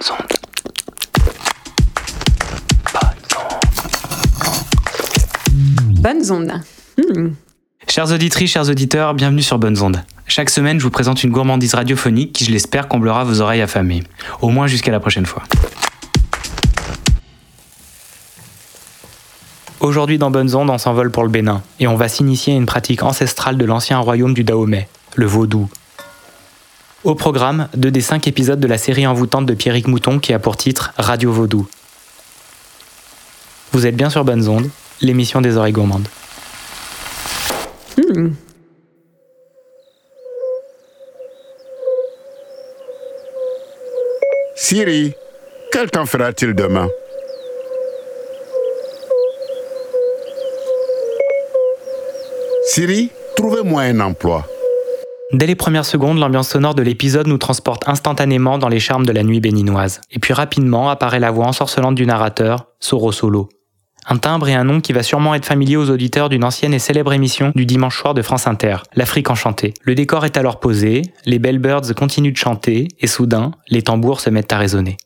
Bonnes ondes. Bonnes ondes. Hmm. Chères auditrices, chers auditeurs, bienvenue sur Bonnes ondes. Chaque semaine, je vous présente une gourmandise radiophonique qui, je l'espère, comblera vos oreilles affamées. Au moins jusqu'à la prochaine fois. Aujourd'hui dans Bonnes ondes, on s'envole pour le Bénin et on va s'initier à une pratique ancestrale de l'ancien royaume du Dahomey, le vaudou. Au programme, deux des cinq épisodes de la série envoûtante de Pierrick Mouton qui a pour titre Radio Vaudou. Vous êtes bien sur Bonnes ondes, l'émission des oreilles gourmandes. Hmm. Siri, quel temps fera-t-il demain? Siri, trouvez-moi un emploi. Dès les premières secondes, l'ambiance sonore de l'épisode nous transporte instantanément dans les charmes de la nuit béninoise. Et puis rapidement apparaît la voix ensorcelante du narrateur, Soro Solo. Un timbre et un nom qui va sûrement être familier aux auditeurs d'une ancienne et célèbre émission du dimanche soir de France Inter, l'Afrique enchantée. Le décor est alors posé, les bellbirds continuent de chanter, et soudain, les tambours se mettent à résonner.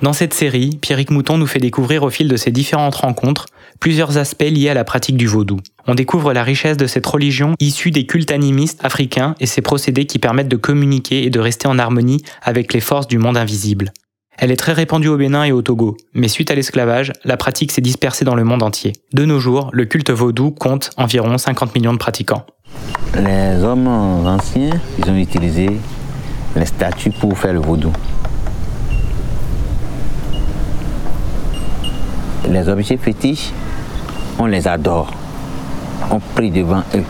Dans cette série, Pierrick Mouton nous fait découvrir au fil de ses différentes rencontres plusieurs aspects liés à la pratique du vaudou. On découvre la richesse de cette religion issue des cultes animistes africains et ses procédés qui permettent de communiquer et de rester en harmonie avec les forces du monde invisible. Elle est très répandue au Bénin et au Togo, mais suite à l'esclavage, la pratique s'est dispersée dans le monde entier. De nos jours, le culte vaudou compte environ 50 millions de pratiquants. Les hommes anciens, ils ont utilisé les statues pour faire le vaudou. Les objets fétiches, on les adore. On prie devant eux.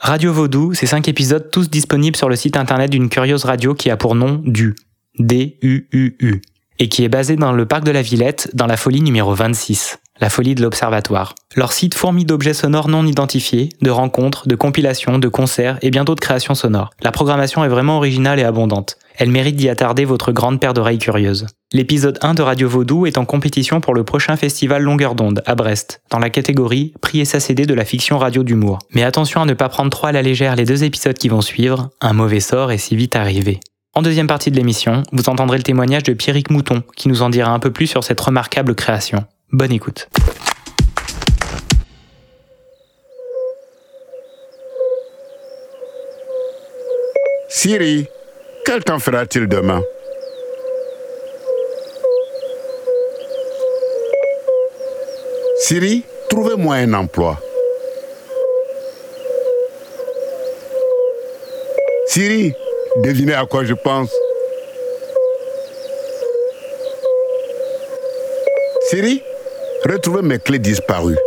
Radio Vaudou, c'est 5 épisodes tous disponibles sur le site internet d'une curieuse radio qui a pour nom DU, D-U-U-U, et qui est basée dans le parc de la Villette, dans la folie numéro 26, la folie de l'Observatoire. Leur site fourmille d'objets sonores non identifiés, de rencontres, de compilations, de concerts et bien d'autres créations sonores. La programmation est vraiment originale et abondante. Elle mérite d'y attarder votre grande paire d'oreilles curieuses. L'épisode 1 de Radio Vaudou est en compétition pour le prochain festival Longueur d'onde à Brest, dans la catégorie Prix SACD de la fiction radio d'humour. Mais attention à ne pas prendre trop à la légère les deux épisodes qui vont suivre, un mauvais sort est si vite arrivé. En deuxième partie de l'émission, vous entendrez le témoignage de Pierrick Mouton, qui nous en dira un peu plus sur cette remarquable création. Bonne écoute. Siri, quel temps fera-t-il demain? Siri, trouvez-moi un emploi. Siri, devinez à quoi je pense. Siri, retrouvez mes clés disparues.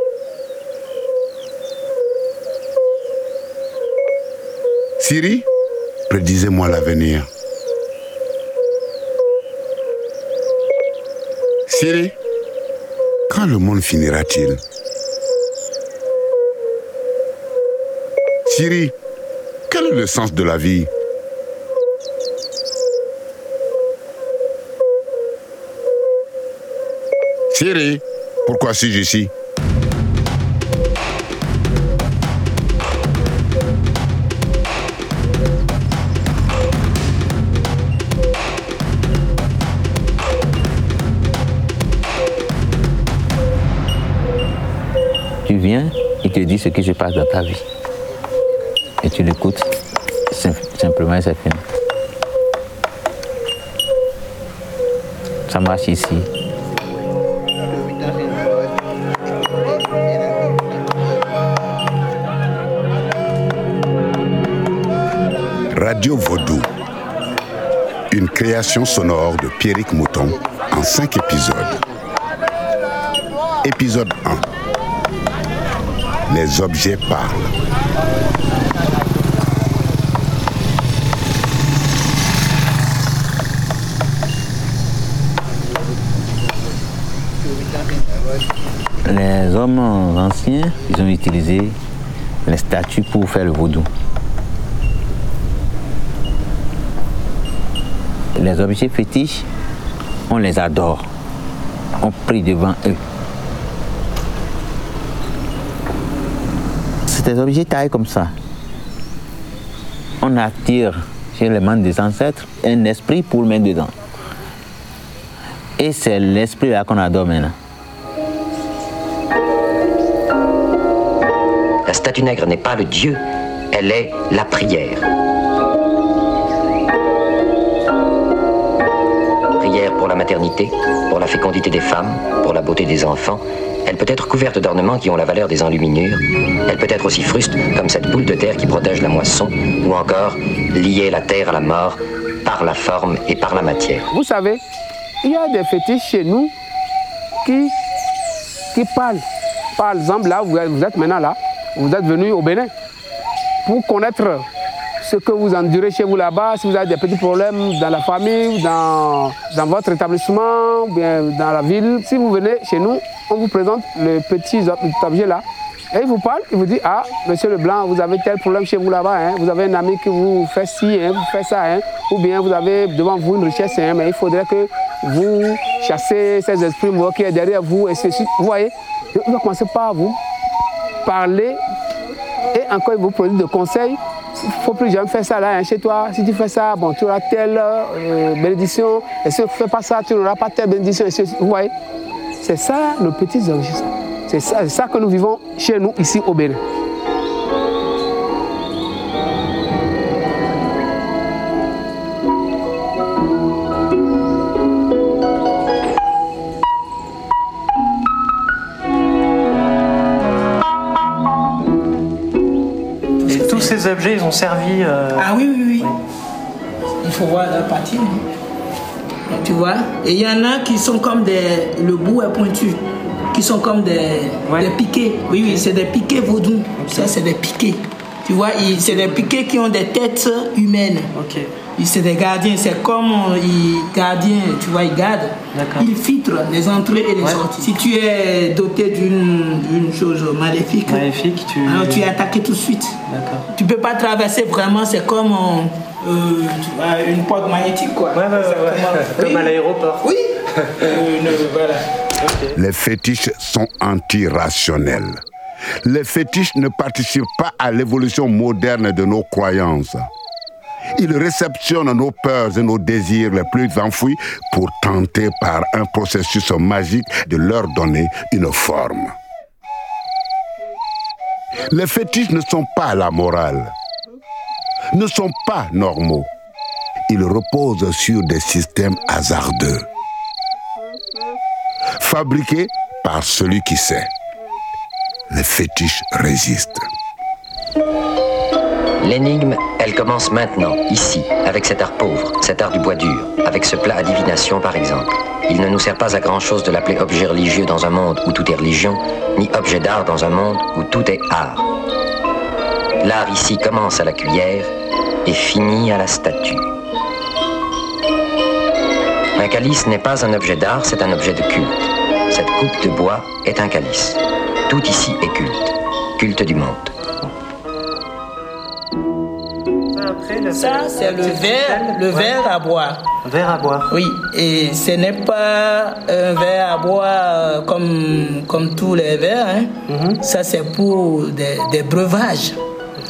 Siri, prédisez-moi l'avenir. Siri, quand le monde finira-t-il? Siri, quel est le sens de la vie? Siri, pourquoi suis-je ici? Te dit ce qui se passe dans ta vie. Et tu l'écoutes, sim- simplement et c'est fini. Ça marche ici. Radio Vaudou. Une création sonore de Pierrick Mouton en cinq épisodes. Épisode 1. Les objets parlent. Les hommes anciens, ils ont utilisé les statues pour faire le vaudou. Les objets fétiches, on les adore. On prie devant eux. C'est des objets taillés comme ça. On attire chez les membres des ancêtres un esprit pour mettre dedans. Et c'est l'esprit là qu'on adore maintenant. La statue nègre n'est pas le Dieu, elle est la prière. Maternité, pour la fécondité des femmes, pour la beauté des enfants. Elle peut être couverte d'ornements qui ont la valeur des enluminures. Elle peut être aussi fruste comme cette boule de terre qui protège la moisson, ou encore lier la terre à la mort par la forme et par la matière. Vous savez, il y a des fétiches chez nous qui, qui parlent. Par exemple, là, vous êtes maintenant là, vous êtes venu au Bénin pour connaître ce que vous endurez chez vous là-bas, si vous avez des petits problèmes dans la famille, dans, dans votre établissement, bien dans la ville. Si vous venez chez nous, on vous présente le petit objet là. Et il vous parle, il vous dit, ah, monsieur Leblanc, vous avez tel problème chez vous là-bas, hein. vous avez un ami qui vous fait ci, hein, vous fait ça, hein. ou bien vous avez devant vous une richesse, hein, mais il faudrait que vous chassez ces esprits qui est derrière vous, et ceci. Vous voyez, il va commencer par vous parler, et encore il vous produit de conseils faut plus jamais faire ça là hein, chez toi. Si tu fais ça, bon, tu auras telle euh, bénédiction. Et si tu ne fais pas ça, tu n'auras pas telle bénédiction. Et vous voyez, c'est ça nos petits enregistrements. C'est ça, ça, que nous vivons chez nous, ici au Bénin. Ces objets, ils ont servi. euh, Ah oui, oui, oui. Il faut voir la partie. hein. Tu vois Et il y en a qui sont comme des. Le bout est pointu. Qui sont comme des, Ouais. des piquets. Oui, oui, c'est des piquets vaudous. Ça, c'est des piquets. Tu vois, ils- c'est des piquets qui ont des têtes humaines. Ok. Ils- C'est des gardiens, c'est comme euh, ils gardiens, tu vois, ils gardent. D'accord. Ils filtrent les entrées et les Ouais. sorties. Si tu es doté d'une d'une chose maléfique, Maléfique, tu. alors tu es attaqué tout de suite. D'accord. Tu peux pas traverser vraiment, c'est comme euh, tu vois, une porte magnétique quoi. Ouais, ouais, ouais, ouais. Exactement. Comme à l'aéroport. Oui. Euh, voilà. Les fétiches sont antirationnels. Les fétiches ne participent pas à l'évolution moderne de nos croyances. Ils réceptionnent nos peurs et nos désirs les plus enfouis pour tenter par un processus magique de leur donner une forme. Les fétiches ne sont pas la morale, ne sont pas normaux. Ils reposent sur des systèmes hasardeux fabriqués par celui qui sait. Les fétiches résistent. L'énigme, elle commence maintenant, ici, avec cet art pauvre, cet art du bois dur, avec ce plat à divination par exemple. Il ne nous sert pas à grand-chose de l'appeler objet religieux dans un monde où tout est religion, ni objet d'art dans un monde où tout est art. L'art ici commence à la cuillère et finit à la statue. Un calice n'est pas un objet d'art, c'est un objet de culte. Cette coupe de bois est un calice. Tout ici est culte, culte du monde. Ça, c'est le verre, le verre à boire. Verre à boire. Oui, et ce n'est pas un verre à boire euh, comme, comme tous les verres. hein. Mhm. Ça, c'est pour des, des breuvages.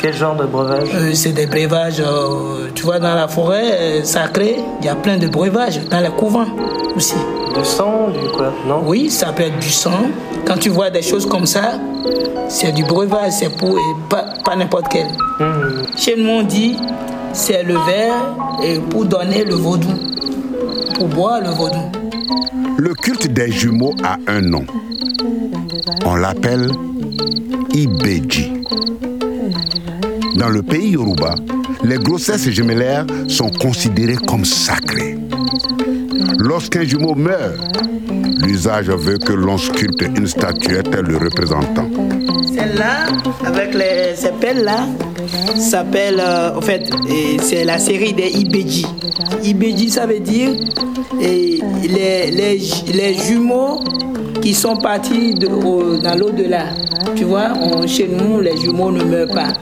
Quel genre de breuvage Euh, c'est des breuvages, euh, tu vois, dans la forêt euh, sacrée, il y a plein de breuvages, dans les couvents aussi. Du sang, du quoi Non Oui, ça peut être du sang. Quand tu vois des choses comme ça, c'est du breuvage, c'est pour, et pas, pas n'importe quel. Mhm. Chez nous, on dit, c'est le verre et pour donner le vaudou, pour boire le vaudou. Le culte des jumeaux a un nom. On l'appelle Ibeji. Dans le pays Yoruba, les grossesses gémellaires sont considérées comme sacrées. Lorsqu'un jumeau meurt, l'usage veut que l'on sculpte une statuette le représentant. Celle-là, avec les, ces pelles-là, s'appelle, euh, en fait, et c'est la série des Ibeji. Ibeji, ça veut dire les, les, ju- les jumeaux qui sont partis dans l'au-delà. Tu vois, chez nous, les jumeaux ne meurent pas.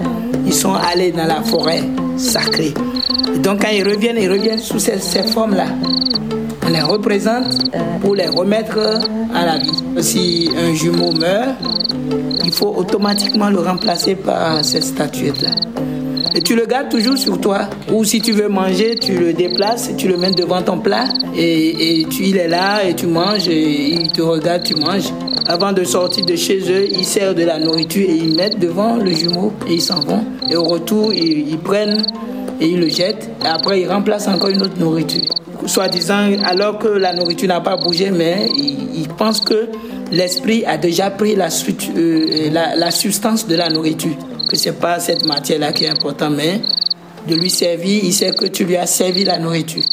Ils sont allés dans la forêt sacrée. Donc, quand ils reviennent, ils reviennent sous ces, formes-là. On les représente pour les remettre à la vie. Si un jumeau meurt, il faut automatiquement le remplacer par cette statuette-là. Et tu le gardes toujours sur toi. Ou si tu veux manger, tu le déplaces, tu le mets devant ton plat et, tu, il est là et tu manges et il te regarde, tu manges. Avant de sortir de chez eux, ils servent de la nourriture et ils mettent devant le jumeau et ils s'en vont. Et au retour, ils, prennent et ils le jettent. Et après, ils remplacent encore une autre nourriture. Soit disant, alors que la nourriture n'a pas bougé, mais ils, pensent que l'esprit a déjà pris la, euh, substance de la nourriture que ce n'est pas cette matière-là qui est importante, mais de lui servir, il sait que tu lui as servi la nourriture.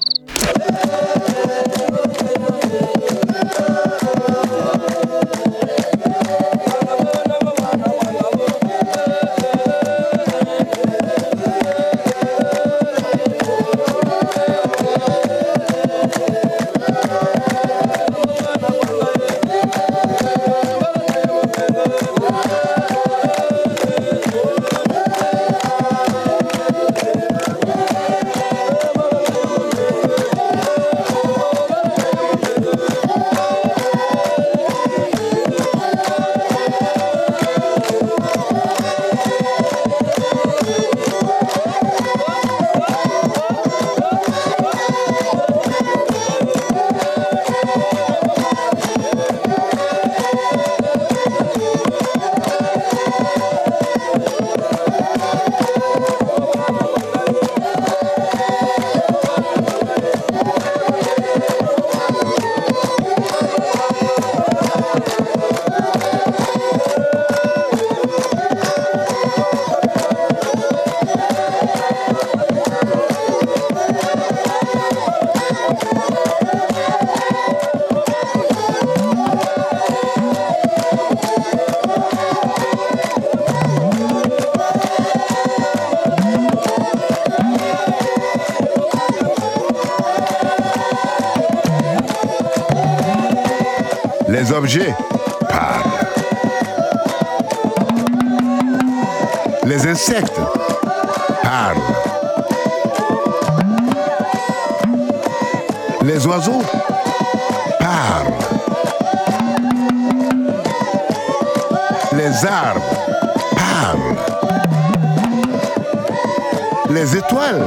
Les étoiles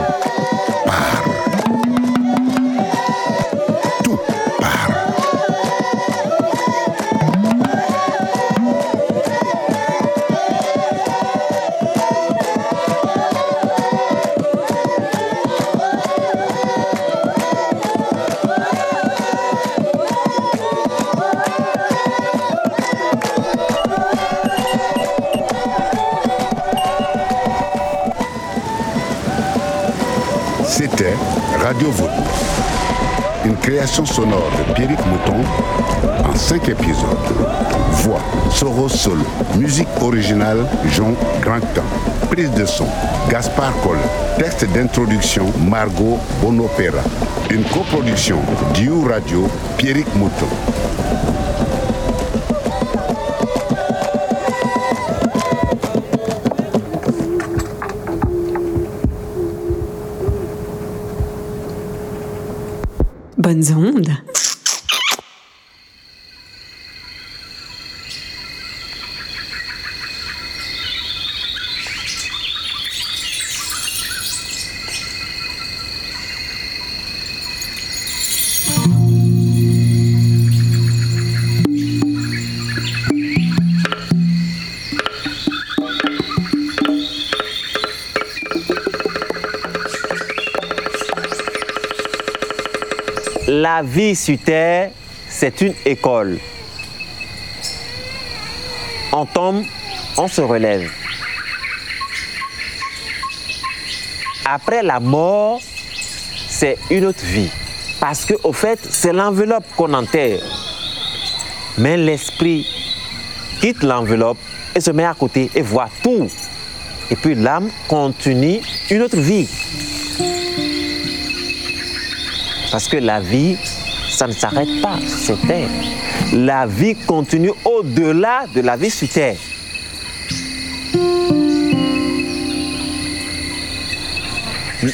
sonore de Pierrick Mouton en cinq épisodes. Voix, Soro Solo. Musique originale, Jean Grandcamp. Prise de son, Gaspard Coll. Texte d'introduction, Margot Bonopera. Une coproduction, Diou Radio, Pierrick Mouton. Bonnes ondes. La vie sur Terre, c'est une école. On tombe, on se relève. Après la mort, c'est une autre vie. Parce qu'au fait, c'est l'enveloppe qu'on enterre. Mais l'esprit quitte l'enveloppe et se met à côté et voit tout. Et puis l'âme continue une autre vie. Parce que la vie, ça ne s'arrête pas sur terre. La vie continue au-delà de la vie sur terre.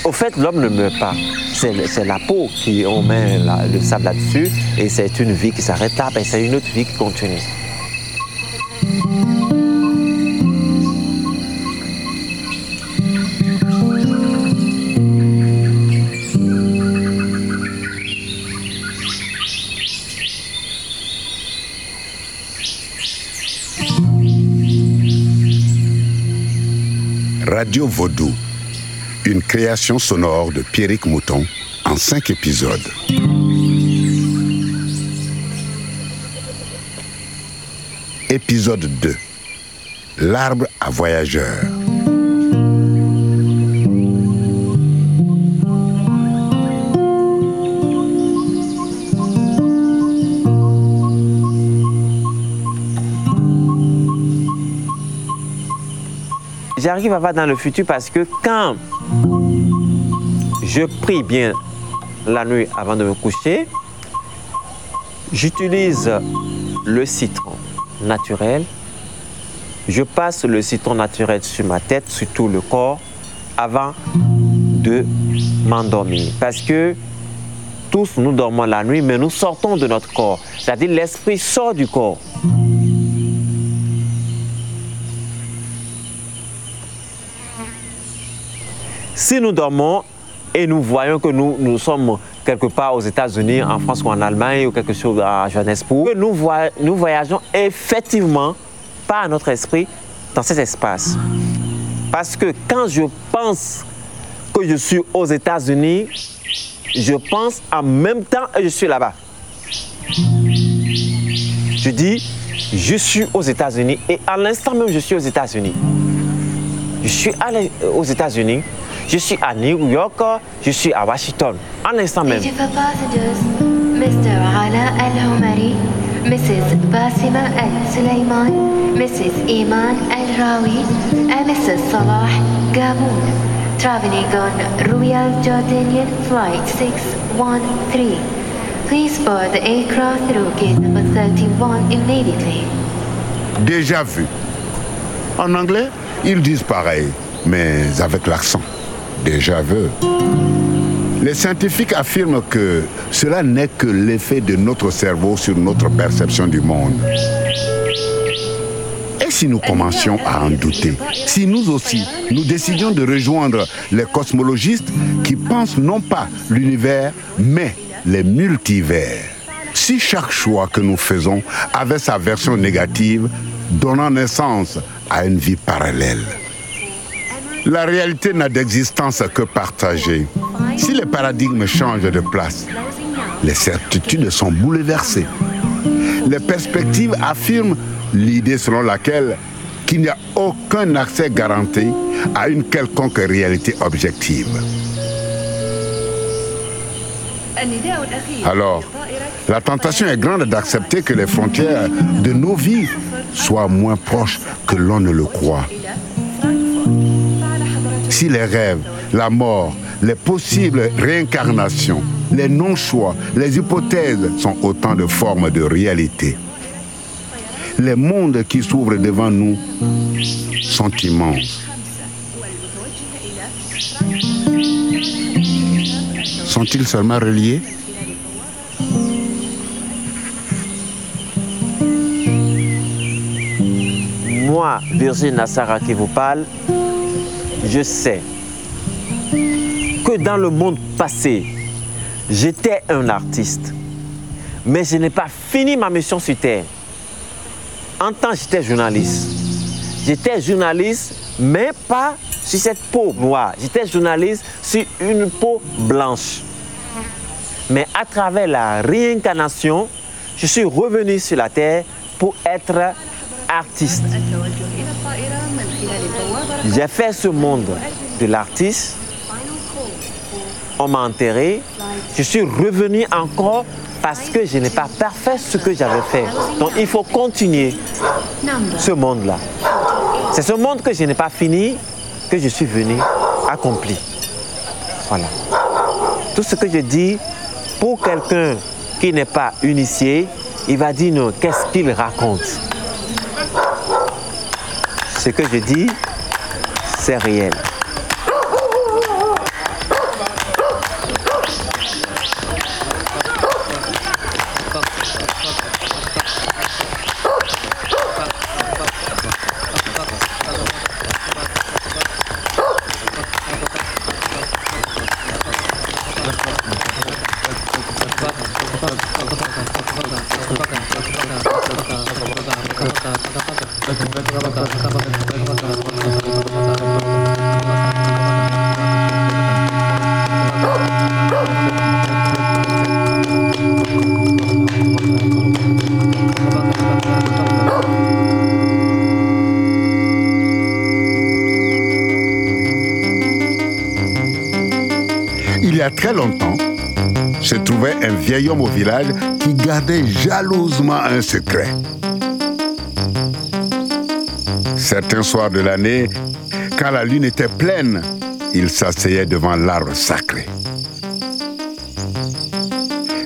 Au fait, l'homme ne meurt pas. C'est la peau qui on met le sable là-dessus et c'est une vie qui s'arrête là, et c'est une autre vie qui continue. Radio Vaudou, une création sonore de Pierrick Mouton en cinq épisodes. Épisode 2. L'arbre à voyageurs. J'arrive à voir dans le futur parce que quand je prie bien la nuit avant de me coucher, j'utilise le citron naturel. Je passe le citron naturel sur ma tête, sur tout le corps, avant de m'endormir. Parce que tous nous dormons la nuit, mais nous sortons de notre corps. C'est-à-dire l'esprit sort du corps. Si nous dormons et nous voyons que nous, nous sommes quelque part aux États-Unis, en France ou en Allemagne ou quelque chose à Johannesburg, nous, nous voyageons effectivement par notre esprit dans cet espace. Parce que quand je pense que je suis aux États-Unis, je pense en même temps que je suis là-bas. Je dis, je suis aux États-Unis et à l'instant même, je suis aux États-Unis. Je suis allé aux États-Unis, je suis à New York, je suis à Washington, à l'instant même. Mr. Ala Mrs. Basima Al Sulaiman, Mrs. Iman Al Rawi, and Mrs. Salah Gaboon, traveling on Royal Jordanian Flight 613. Please board the aircraft through gate number 31 immediately. Déjà vu. En anglais, ils disent pareil, mais avec l'accent. Déjà vu. Les scientifiques affirment que cela n'est que l'effet de notre cerveau sur notre perception du monde. Et si nous commencions à en douter Si nous aussi, nous décidions de rejoindre les cosmologistes qui pensent non pas l'univers, mais les multivers Si chaque choix que nous faisons avait sa version négative, donnant naissance à une vie parallèle la réalité n'a d'existence que partagée. Si les paradigmes changent de place, les certitudes sont bouleversées. Les perspectives affirment l'idée selon laquelle qu'il n'y a aucun accès garanti à une quelconque réalité objective. Alors, la tentation est grande d'accepter que les frontières de nos vies soient moins proches que l'on ne le croit. Si les rêves, la mort, les possibles réincarnations, les non-choix, les hypothèses sont autant de formes de réalité, les mondes qui s'ouvrent devant nous sont immenses. Sont-ils seulement reliés? Moi, Virginie Nassara qui vous parle, je sais que dans le monde passé, j'étais un artiste. Mais je n'ai pas fini ma mission sur Terre. En temps, j'étais journaliste. J'étais journaliste, mais pas sur cette peau noire. J'étais journaliste sur une peau blanche. Mais à travers la réincarnation, je suis revenu sur la Terre pour être J'ai fait ce monde de l'artiste. On m'a enterré. Je suis revenu encore parce que je n'ai pas parfait ce que j'avais fait. Donc il faut continuer ce monde-là. C'est ce monde que je n'ai pas fini que je suis venu accomplir. Voilà. Tout ce que je dis, pour quelqu'un qui n'est pas initié, il va dire non, qu'est-ce qu'il raconte? Ce que je dis, c'est réel. Il y a très longtemps, se trouvait un vieil homme au village qui gardait jalousement un secret. Certains soirs de l'année, quand la lune était pleine, il s'asseyait devant l'arbre sacré.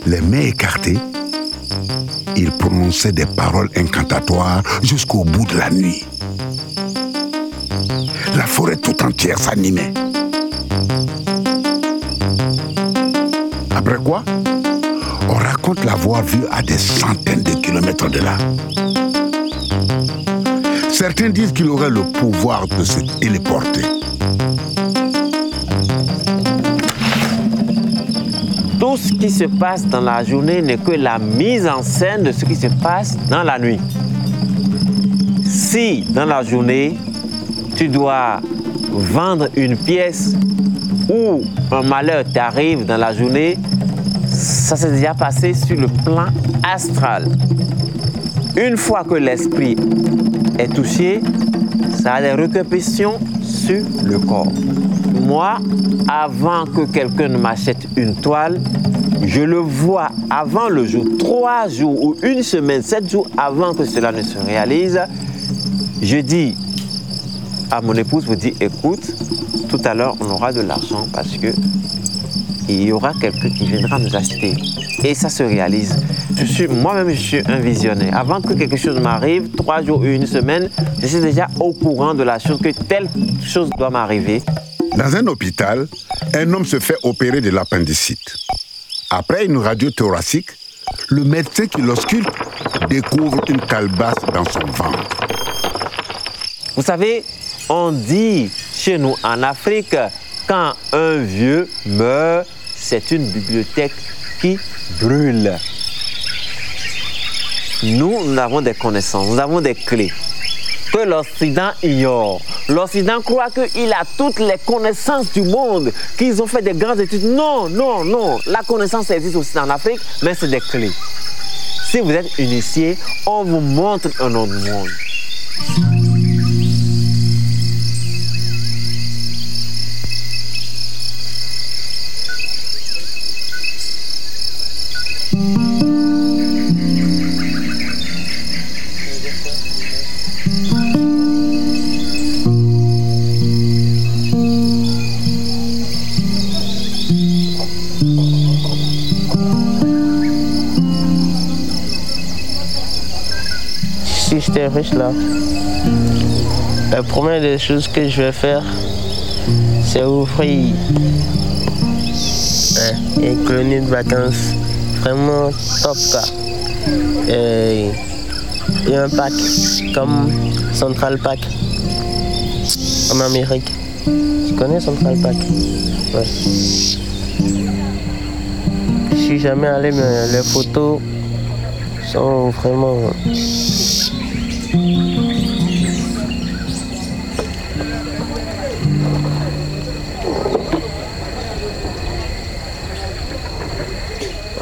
Les mains écartées, il prononçait des paroles incantatoires jusqu'au bout de la nuit. La forêt tout entière s'animait. Après quoi, on raconte l'avoir vu à des centaines de kilomètres de là. Certains disent qu'il aurait le pouvoir de se téléporter. Tout ce qui se passe dans la journée n'est que la mise en scène de ce qui se passe dans la nuit. Si dans la journée, tu dois vendre une pièce ou un malheur t'arrive dans la journée, ça s'est déjà passé sur le plan astral. Une fois que l'esprit est touché, ça a des répercussions sur le corps. Moi, avant que quelqu'un ne m'achète une toile, je le vois avant le jour, trois jours ou une semaine, sept jours avant que cela ne se réalise. Je dis à mon épouse, vous dis, écoute, tout à l'heure, on aura de l'argent parce que il y aura quelqu'un qui viendra nous acheter. Et ça se réalise. Je suis, moi-même, je suis un visionnaire. Avant que quelque chose m'arrive, trois jours ou une semaine, je suis déjà au courant de la chose, que telle chose doit m'arriver. Dans un hôpital, un homme se fait opérer de l'appendicite. Après une radio thoracique, le médecin qui l'ausculte découvre une calebasse dans son ventre. Vous savez, on dit chez nous en Afrique, quand un vieux meurt, c'est une bibliothèque qui brûle. Nous, nous avons des connaissances, nous avons des clés que l'Occident ignore. L'Occident croit qu'il a toutes les connaissances du monde, qu'ils ont fait des grandes études. Non, non, non. La connaissance existe aussi en Afrique, mais c'est des clés. Si vous êtes initié, on vous montre un autre monde. La première des choses que je vais faire, c'est ouvrir hein, une colonie de vacances vraiment top. Et, un parc comme Central Park en Amérique. Tu connais Central Park Ouais. Je suis jamais allé, mais les photos sont vraiment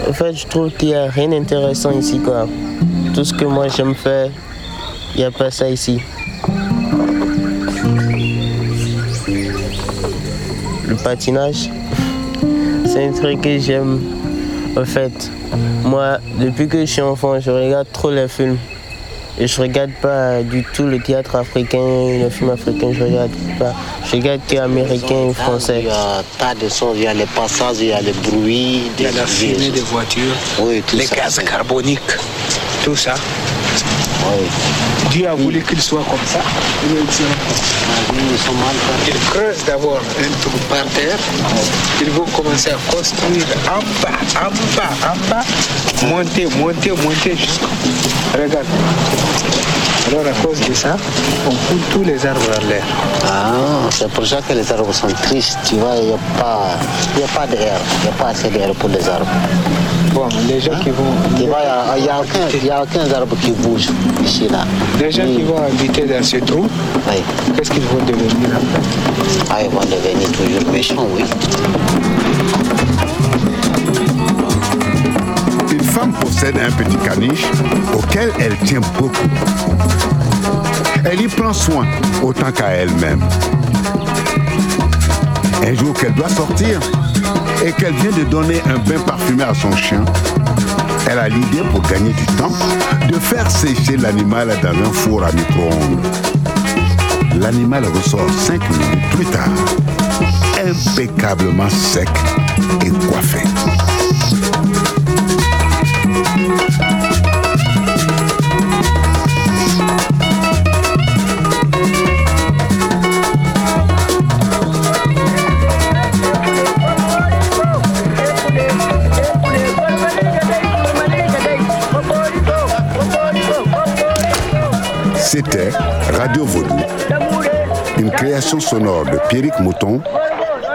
En fait, je trouve qu'il n'y a rien d'intéressant ici, quoi. Tout ce que moi j'aime faire, il n'y a pas ça ici. Le patinage, c'est un truc que j'aime. En fait, moi, depuis que je suis enfant, je regarde trop les films. Et je regarde pas du tout le théâtre africain, le film africain, je regarde pas. Je regarde américain et français. Il y a tas de sons, il y a les passages, il y a les bruits, il y a la fumée des voitures, oui, tout les ça, gaz carboniques, tout ça. Oui. Dieu a voulu qu'il soit comme ça. Ils creusent d'abord un trou par terre. Ils vont commencer à construire en bas, en bas, en bas. Monter, monter, monter jusqu'au. Regarde. Alors à cause de ça, on fout tous les arbres en l'air. Ah, c'est pour ça que les arbres sont tristes. Tu vois, il n'y a pas, y a pas d'air. Il n'y a pas assez d'air pour les arbres. Bon, les gens qui vont. Tu vois, il n'y a, y a aucun arbre qui bouge ici, là. Les gens qui vont habiter dans ce trou, Oui. qu'est-ce qu'ils vont devenir après Ah, ils vont devenir toujours méchants, oui. Possède un petit caniche auquel elle tient beaucoup. Elle y prend soin autant qu'à elle-même. Un jour qu'elle doit sortir, et qu'elle vient de donner un bain parfumé à son chien, elle a l'idée pour gagner du temps de faire sécher l'animal dans un four à micro-ondes. L'animal ressort 5 minutes plus tard, impeccablement sec et coiffé. Création sonore de Pierrick Mouton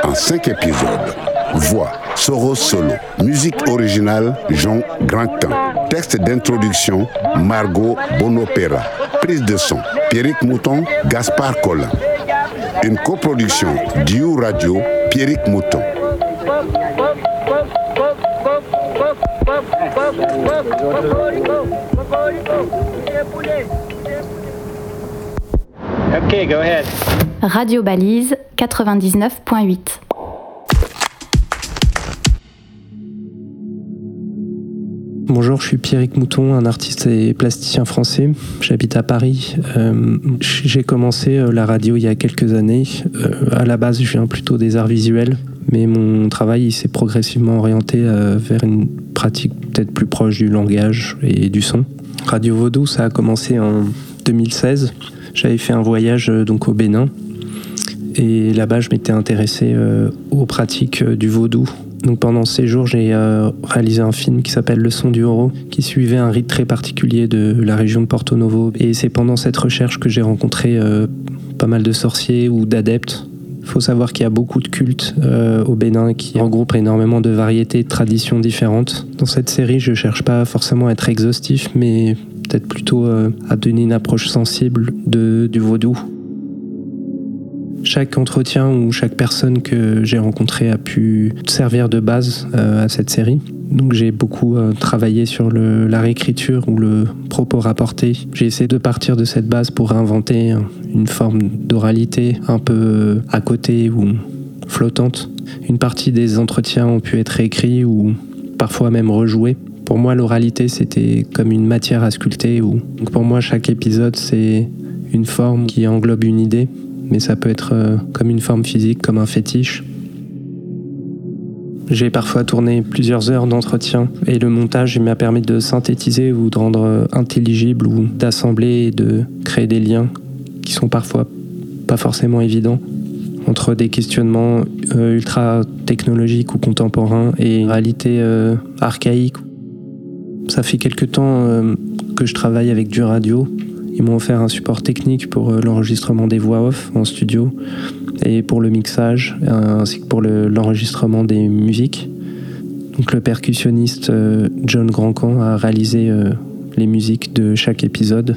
en cinq épisodes. Voix, Soros Solo. Musique originale, Jean Grandin. Texte d'introduction, Margot Bonopera. Prise de son, Pierrick Mouton, Gaspard Collin. Une coproduction Diou Radio, Pierrick Mouton. Okay, go ahead. Radio Balise 99.8. Bonjour, je suis Pierrick Mouton, un artiste et plasticien français. J'habite à Paris. Euh, J'ai commencé euh, la radio il y a quelques années. Euh, à la base, je viens plutôt des arts visuels, mais mon travail s'est progressivement orienté vers une pratique peut-être plus proche du langage et du son. Radio Vaudou, ça a commencé en 2016. J'avais fait un voyage donc au Bénin et là-bas, je m'étais intéressé euh, aux pratiques euh, du vaudou. Donc pendant ces jours, j'ai euh, réalisé un film qui s'appelle Le son du Oro, qui suivait un rite très particulier de la région de Porto Novo. Et c'est pendant cette recherche que j'ai rencontré pas mal de sorciers ou d'adeptes. Il faut savoir qu'il y a beaucoup de cultes au Bénin qui regroupent énormément de variétés de traditions différentes. Dans cette série, je cherche pas forcément à être exhaustif, mais peut-être plutôt à donner une approche sensible du vaudou. Chaque entretien ou chaque personne que j'ai rencontrée a pu servir de base euh, à cette série. Donc j'ai beaucoup euh, travaillé sur la réécriture ou le propos rapporté. J'ai essayé de partir de cette base pour réinventer une forme d'oralité un peu euh, à côté ou flottante. Une partie des entretiens ont pu être réécrits ou parfois même rejoués. Pour moi, l'oralité, c'était comme une matière à sculpter. Ou... Donc pour moi, chaque épisode, c'est une forme qui englobe une idée, mais ça peut être euh, comme une forme physique, comme un fétiche. J'ai parfois tourné plusieurs heures d'entretien et le montage m'a permis de synthétiser ou de rendre euh, intelligible ou d'assembler et de créer des liens qui sont parfois pas forcément évidents entre des questionnements euh, ultra technologiques ou contemporains et une réalité archaïque. Ça fait quelque temps que je travaille avec du radio. Ils m'ont offert un support technique pour euh, l'enregistrement des voix off en studio et pour le mixage ainsi que pour le- l'enregistrement des musiques. Donc le percussionniste euh, John Grandcamp a réalisé euh, les musiques de chaque épisode.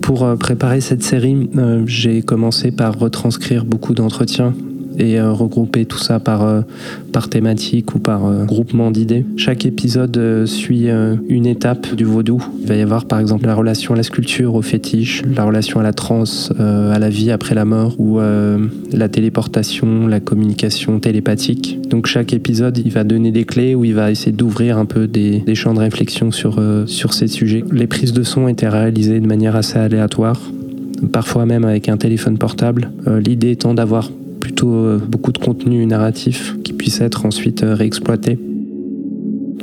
Pour euh, préparer cette série, euh, j'ai commencé par retranscrire beaucoup d'entretiens et euh, regrouper tout ça par, euh, par thématique ou par euh, groupement d'idées. Chaque épisode suit une étape du vaudou. Il va y avoir par exemple la relation à la sculpture, au fétiche, la relation à la transe, à la vie après la mort ou la téléportation, la communication télépathique. Donc chaque épisode, il va donner des clés où il va essayer d'ouvrir un peu des, des champs de réflexion sur, sur ces sujets. Les prises de son étaient réalisées de manière assez aléatoire, parfois même avec un téléphone portable. L'idée étant d'avoir plutôt euh, beaucoup de contenu narratif qui puisse être ensuite euh, réexploité.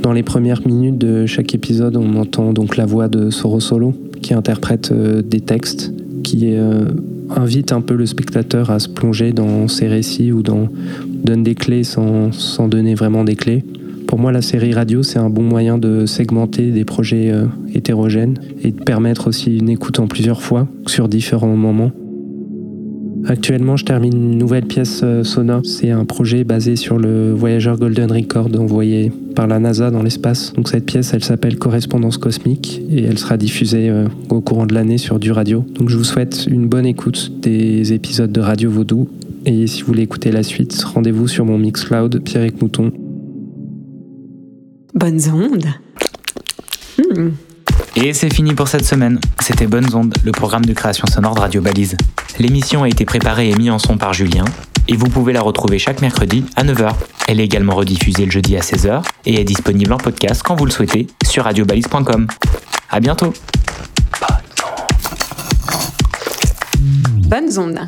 Dans les premières minutes de chaque épisode, on entend donc la voix de Soro Solo qui interprète euh, des textes, qui invite un peu le spectateur à se plonger dans ses récits ou dans donne des clés sans, donner vraiment des clés. Pour moi, la série radio, c'est un bon moyen de segmenter des projets hétérogènes et de permettre aussi une écoute en plusieurs fois sur différents moments. Actuellement, je termine une nouvelle pièce euh, sonore. C'est un projet basé sur le voyageur Golden Record envoyé par la NASA dans l'espace. Donc cette pièce, elle s'appelle Correspondance cosmique et elle sera diffusée euh, au courant de l'année sur du radio. Donc je vous souhaite une bonne écoute des épisodes de Radio Vaudou. Et si vous voulez écouter la suite, rendez-vous sur mon Mixcloud, Pierrick Mouton. Bonnes ondes. Hmm. Et c'est fini pour cette semaine. C'était Bonnes Ondes, le programme de création sonore de Radio Balise. L'émission a été préparée et mise en son par Julien, et vous pouvez la retrouver chaque mercredi à 9h. Elle est également rediffusée le jeudi à 16h et est disponible en podcast quand vous le souhaitez sur radiobalise.com. À bientôt. Bonnes ondes.